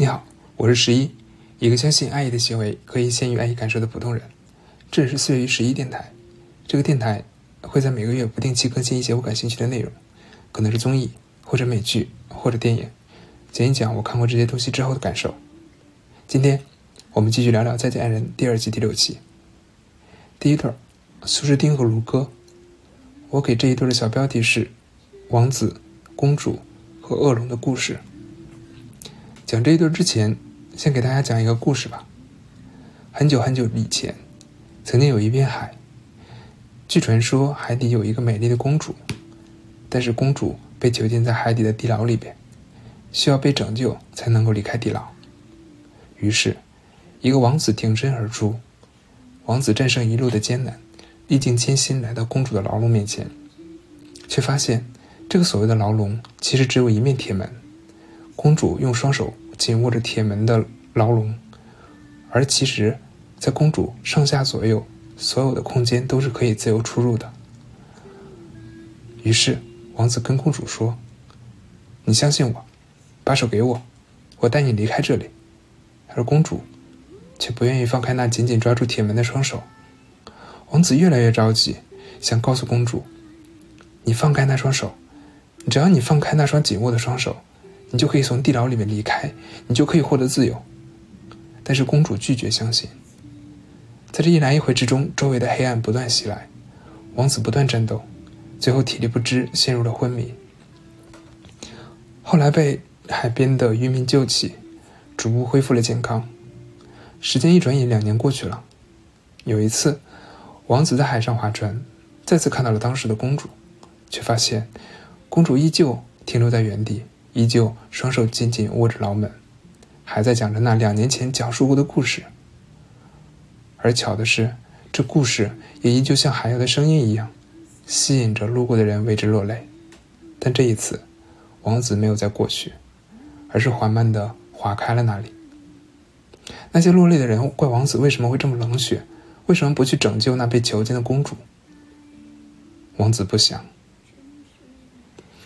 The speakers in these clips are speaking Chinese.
你好，我是十一，一个相信爱意的行为可以先于爱意感受的普通人。这里是四月十一电台，这个电台会在每个月不定期更新一些我感兴趣的内容，可能是综艺，或者美剧，或者电影，讲一讲我看过这些东西之后的感受。今天我们继续聊聊《再见爱人》第二季第六期。第一对，苏诗丁和卢哥。我给这一对的小标题是：王子、公主和恶龙的故事。讲这一段之前，先给大家讲一个故事吧。很久很久以前，曾经有一片海。据传说，海底有一个美丽的公主，但是公主被囚禁在海底的地牢里边，需要被拯救才能够离开地牢。于是，一个王子挺身而出。王子战胜一路的艰难，历尽艰辛来到公主的牢笼面前，却发现这个所谓的牢笼其实只有一面铁门。公主用双手紧握着铁门的牢笼，而其实，在公主上下左右所有的空间都是可以自由出入的。于是，王子跟公主说：“你相信我，把手给我，我带你离开这里。”而公主却不愿意放开那紧紧抓住铁门的双手。王子越来越着急，想告诉公主：“你放开那双手，只要你放开那双紧握的双手。”你就可以从地牢里面离开，你就可以获得自由。但是公主拒绝相信。在这一来一回之中，周围的黑暗不断袭来，王子不断战斗，最后体力不支，陷入了昏迷。后来被海边的渔民救起，逐步恢复了健康。时间一转眼，两年过去了。有一次，王子在海上划船，再次看到了当时的公主，却发现公主依旧停留在原地。依旧双手紧紧握着牢门，还在讲着那两年前讲述过的故事。而巧的是，这故事也依旧像海妖的声音一样，吸引着路过的人为之落泪。但这一次，王子没有再过去，而是缓慢地划开了那里。那些落泪的人怪王子为什么会这么冷血，为什么不去拯救那被囚禁的公主？王子不想。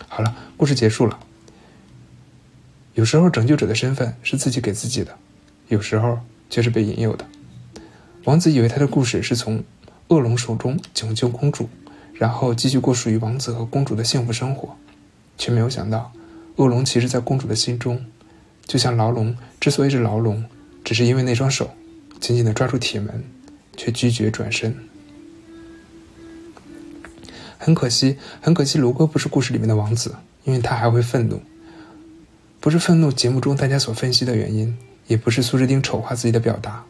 好了，故事结束了。有时候，拯救者的身份是自己给自己的，有时候却是被引诱的。王子以为他的故事是从恶龙手中拯救公主，然后继续过属于王子和公主的幸福生活，却没有想到，恶龙其实，在公主的心中，就像牢笼之所以是牢笼，只是因为那双手紧紧地抓住铁门，却拒绝转身。很可惜，很可惜，卢哥不是故事里面的王子，因为他还会愤怒。不是愤怒节目中大家所分析的原因，也不是苏诗丁丑化自己的表达，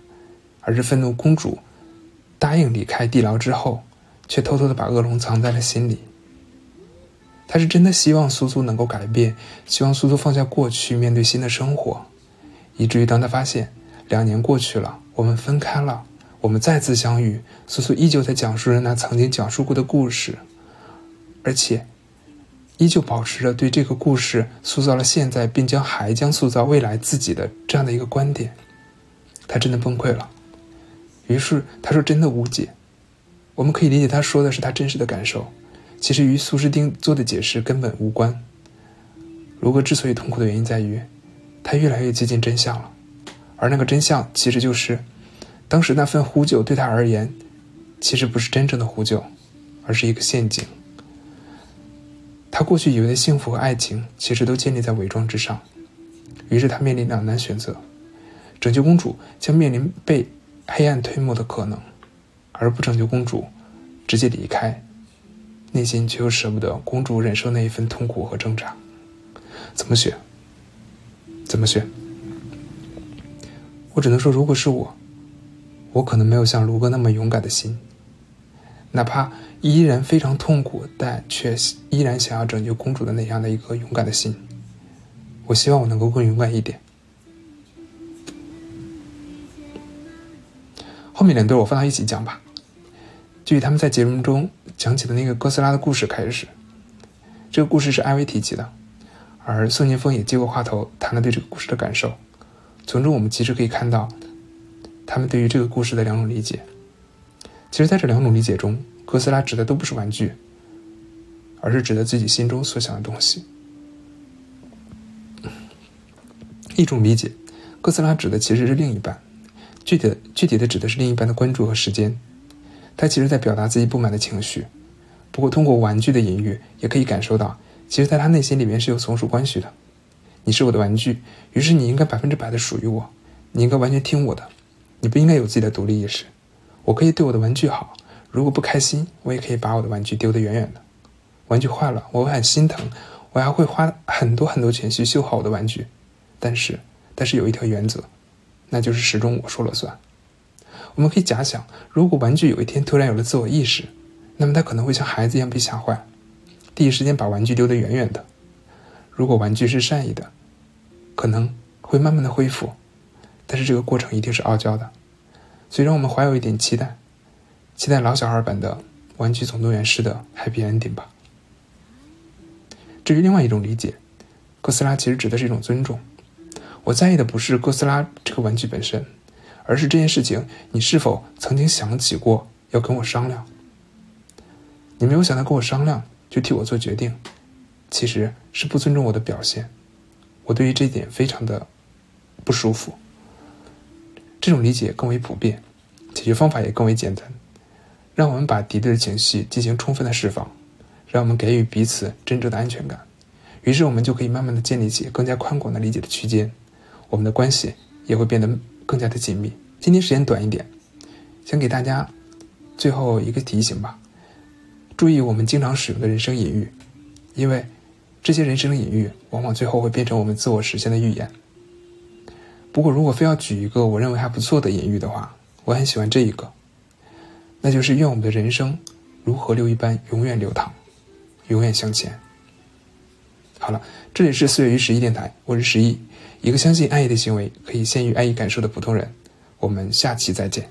而是愤怒公主答应离开地牢之后，却偷偷的把恶龙藏在了心里。他是真的希望苏苏能够改变，希望苏苏放下过去，面对新的生活，以至于当他发现两年过去了，我们分开了，我们再次相遇，苏苏依旧在讲述着那曾经讲述过的故事，而且。依旧保持着对这个故事塑造了现在，并将还将塑造未来自己的这样的一个观点，他真的崩溃了。于是他说：“真的无解。”我们可以理解他说的是他真实的感受，其实与苏诗丁做的解释根本无关。卢哥之所以痛苦的原因在于，他越来越接近真相了，而那个真相其实就是，当时那份呼救对他而言，其实不是真正的呼救，而是一个陷阱。他过去以为的幸福和爱情，其实都建立在伪装之上。于是他面临两难选择：拯救公主将面临被黑暗吞没的可能，而不拯救公主，直接离开，内心却又舍不得公主忍受那一份痛苦和挣扎。怎么选？怎么选？我只能说，如果是我，我可能没有像卢哥那么勇敢的心。哪怕依然非常痛苦，但却依然想要拯救公主的那样的一颗勇敢的心，我希望我能够更勇敢一点。后面两对我放到一起讲吧，就以他们在节目中讲起的那个哥斯拉的故事开始。这个故事是艾薇提起的，而宋宁峰也接过话头谈了对这个故事的感受。从中我们其实可以看到，他们对于这个故事的两种理解。其实，在这两种理解中，哥斯拉指的都不是玩具，而是指的自己心中所想的东西。一种理解哥斯拉指的其实是另一半，具体具体的指的是另一半的关注和时间。他其实在表达自己不满的情绪，不过通过玩具的隐喻，也可以感受到，其实在他内心里面是有从属关系的。你是我的玩具，于是你应该百分之百的属于我，你应该完全听我的，你不应该有自己的独立意识。我可以对我的玩具好，如果不开心，我也可以把我的玩具丢得远远的。玩具坏了，我会很心疼，我还会花很多很多钱去修好我的玩具，但是。但是有一条原则，那就是始终我说了算。我们可以假想，如果玩具有一天突然有了自我意识，那么它可能会像孩子一样被吓坏，第一时间把玩具丢得远远的。如果玩具是善意的，可能会慢慢的恢复，但是这个过程一定是傲娇的。所以让我们怀有一点期待，期待老小孩版的《玩具总动员》式的 Happy Ending 吧。至于另外一种理解，哥斯拉其实指的是一种尊重。我在意的不是哥斯拉这个玩具本身，而是这件事情你是否曾经想起过要跟我商量？你没有想到跟我商量就替我做决定，其实是不尊重我的表现。我对于这一点非常的不舒服。这种理解更为普遍，解决方法也更为简单。让我们把敌对的情绪进行充分的释放，让我们给予彼此真正的安全感，于是我们就可以慢慢的建立起更加宽广的理解的区间。我们的关系也会变得更加的紧密。今天时间短一点，想给大家最后一个提醒吧：注意我们经常使用的人生隐喻，因为这些人生隐喻往往最后会变成我们自我实现的预言。不过，如果非要举一个我认为还不错的隐喻的话，我很喜欢这一个，那就是愿我们的人生如河流一般永远流淌，永远向前。好了，这里是四月与十一电台，我是十一。一个相信爱意的行为可以先于爱意感受的普通人，我们下期再见。